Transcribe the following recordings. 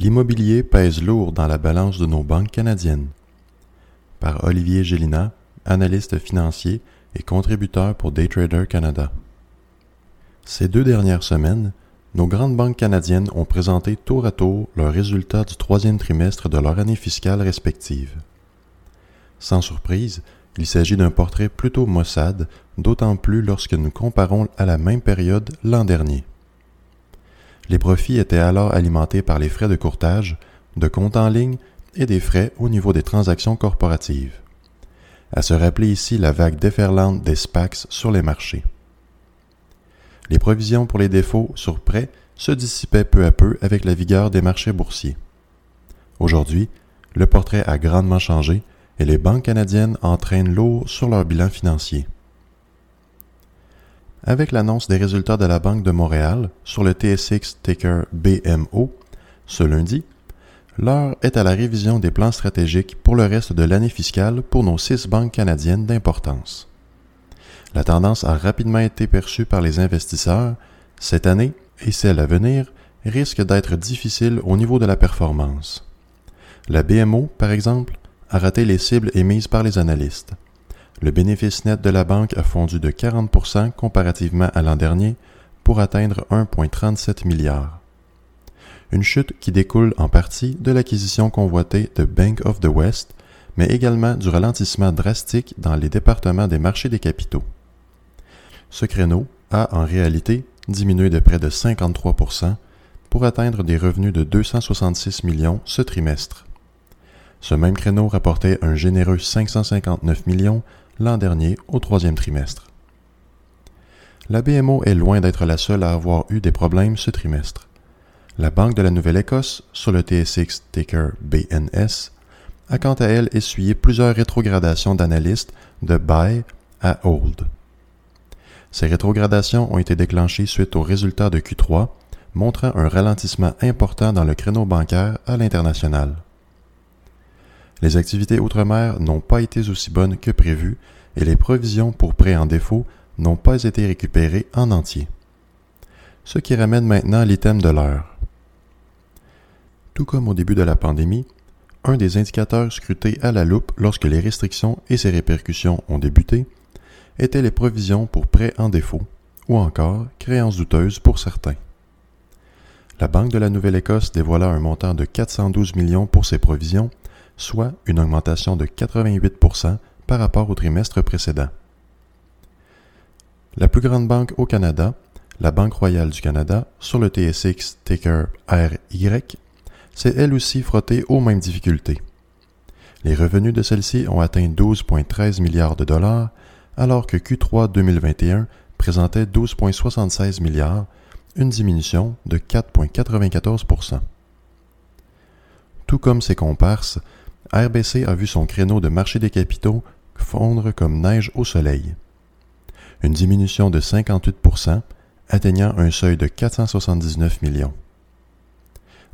L'immobilier pèse lourd dans la balance de nos banques canadiennes. Par Olivier Gélina, analyste financier et contributeur pour Daytrader Canada. Ces deux dernières semaines, nos grandes banques canadiennes ont présenté tour à tour leurs résultats du troisième trimestre de leur année fiscale respective. Sans surprise, il s'agit d'un portrait plutôt maussade, d'autant plus lorsque nous comparons à la même période l'an dernier. Les profits étaient alors alimentés par les frais de courtage, de compte en ligne et des frais au niveau des transactions corporatives. À se rappeler ici la vague déferlante des SPACs sur les marchés. Les provisions pour les défauts sur prêt se dissipaient peu à peu avec la vigueur des marchés boursiers. Aujourd'hui, le portrait a grandement changé et les banques canadiennes entraînent l'eau sur leur bilan financier. Avec l'annonce des résultats de la Banque de Montréal sur le TSX ticker BMO ce lundi, l'heure est à la révision des plans stratégiques pour le reste de l'année fiscale pour nos six banques canadiennes d'importance. La tendance a rapidement été perçue par les investisseurs. Cette année et celle à venir risquent d'être difficiles au niveau de la performance. La BMO, par exemple, a raté les cibles émises par les analystes. Le bénéfice net de la banque a fondu de 40% comparativement à l'an dernier pour atteindre 1,37 milliard. Une chute qui découle en partie de l'acquisition convoitée de Bank of the West, mais également du ralentissement drastique dans les départements des marchés des capitaux. Ce créneau a en réalité diminué de près de 53% pour atteindre des revenus de 266 millions ce trimestre. Ce même créneau rapportait un généreux 559 millions l'an dernier au troisième trimestre. La BMO est loin d'être la seule à avoir eu des problèmes ce trimestre. La Banque de la Nouvelle-Écosse, sur le TSX ticker BNS, a quant à elle essuyé plusieurs rétrogradations d'analystes de buy à hold. Ces rétrogradations ont été déclenchées suite aux résultats de Q3, montrant un ralentissement important dans le créneau bancaire à l'international. Les activités outre-mer n'ont pas été aussi bonnes que prévu et les provisions pour prêts en défaut n'ont pas été récupérées en entier. Ce qui ramène maintenant l'item de l'heure. Tout comme au début de la pandémie, un des indicateurs scrutés à la loupe lorsque les restrictions et ses répercussions ont débuté étaient les provisions pour prêts en défaut, ou encore créances douteuses pour certains. La Banque de la Nouvelle-Écosse dévoila un montant de 412 millions pour ses provisions soit une augmentation de 88% par rapport au trimestre précédent. La plus grande banque au Canada, la Banque royale du Canada, sur le TSX ticker RY, s'est elle aussi frottée aux mêmes difficultés. Les revenus de celle-ci ont atteint 12,13 milliards de dollars, alors que Q3 2021 présentait 12,76 milliards, une diminution de 4,94% Tout comme ses comparses, RBC a vu son créneau de marché des capitaux fondre comme neige au soleil. Une diminution de 58% atteignant un seuil de 479 millions.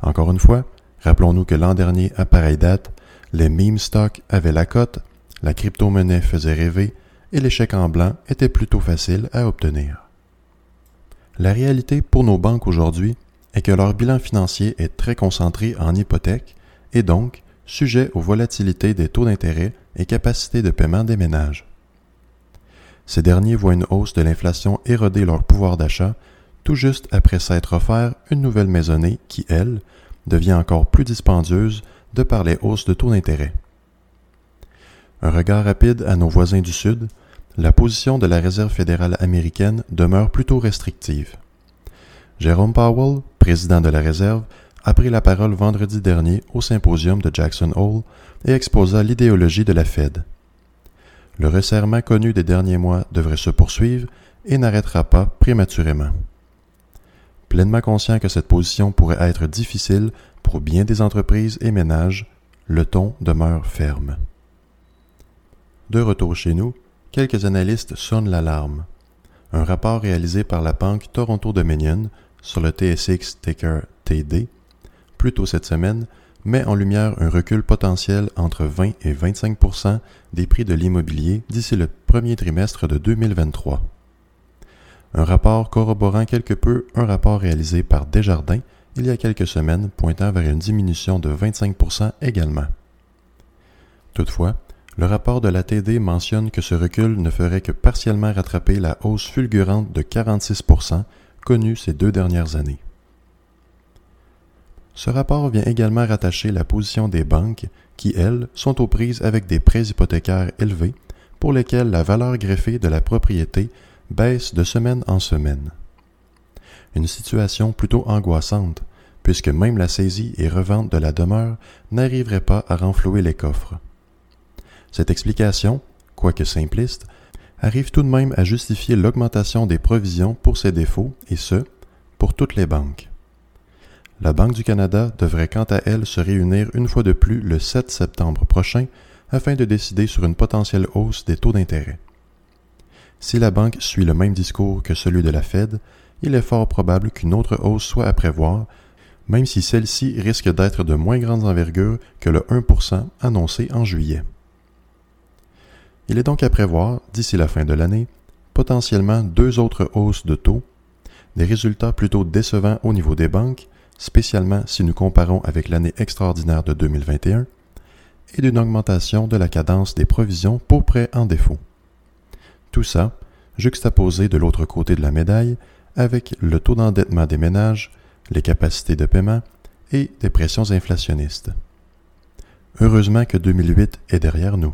Encore une fois, rappelons-nous que l'an dernier, à pareille date, les meme stocks avaient la cote, la crypto-monnaie faisait rêver et chèques en blanc étaient plutôt faciles à obtenir. La réalité pour nos banques aujourd'hui est que leur bilan financier est très concentré en hypothèques et donc sujet aux volatilités des taux d'intérêt et capacités de paiement des ménages. Ces derniers voient une hausse de l'inflation éroder leur pouvoir d'achat tout juste après s'être offert une nouvelle maisonnée qui, elle, devient encore plus dispendieuse de par les hausses de taux d'intérêt. Un regard rapide à nos voisins du Sud, la position de la Réserve fédérale américaine demeure plutôt restrictive. Jérôme Powell, président de la Réserve, a pris la parole vendredi dernier au symposium de Jackson Hole et exposa l'idéologie de la Fed. Le resserrement connu des derniers mois devrait se poursuivre et n'arrêtera pas prématurément. Pleinement conscient que cette position pourrait être difficile pour bien des entreprises et ménages, le ton demeure ferme. De retour chez nous, quelques analystes sonnent l'alarme. Un rapport réalisé par la banque Toronto Dominion sur le TSX Ticker TD plus tôt cette semaine met en lumière un recul potentiel entre 20 et 25% des prix de l'immobilier d'ici le premier trimestre de 2023. Un rapport corroborant quelque peu un rapport réalisé par Desjardins il y a quelques semaines pointant vers une diminution de 25% également. Toutefois, le rapport de la TD mentionne que ce recul ne ferait que partiellement rattraper la hausse fulgurante de 46% connue ces deux dernières années. Ce rapport vient également rattacher la position des banques qui, elles, sont aux prises avec des prêts hypothécaires élevés pour lesquels la valeur greffée de la propriété baisse de semaine en semaine. Une situation plutôt angoissante, puisque même la saisie et revente de la demeure n'arriverait pas à renflouer les coffres. Cette explication, quoique simpliste, arrive tout de même à justifier l'augmentation des provisions pour ces défauts, et ce, pour toutes les banques. La Banque du Canada devrait quant à elle se réunir une fois de plus le 7 septembre prochain afin de décider sur une potentielle hausse des taux d'intérêt. Si la banque suit le même discours que celui de la Fed, il est fort probable qu'une autre hausse soit à prévoir, même si celle-ci risque d'être de moins grande envergure que le 1% annoncé en juillet. Il est donc à prévoir, d'ici la fin de l'année, potentiellement deux autres hausses de taux, des résultats plutôt décevants au niveau des banques, spécialement si nous comparons avec l'année extraordinaire de 2021, et d'une augmentation de la cadence des provisions pour prêts en défaut. Tout ça, juxtaposé de l'autre côté de la médaille, avec le taux d'endettement des ménages, les capacités de paiement et des pressions inflationnistes. Heureusement que 2008 est derrière nous.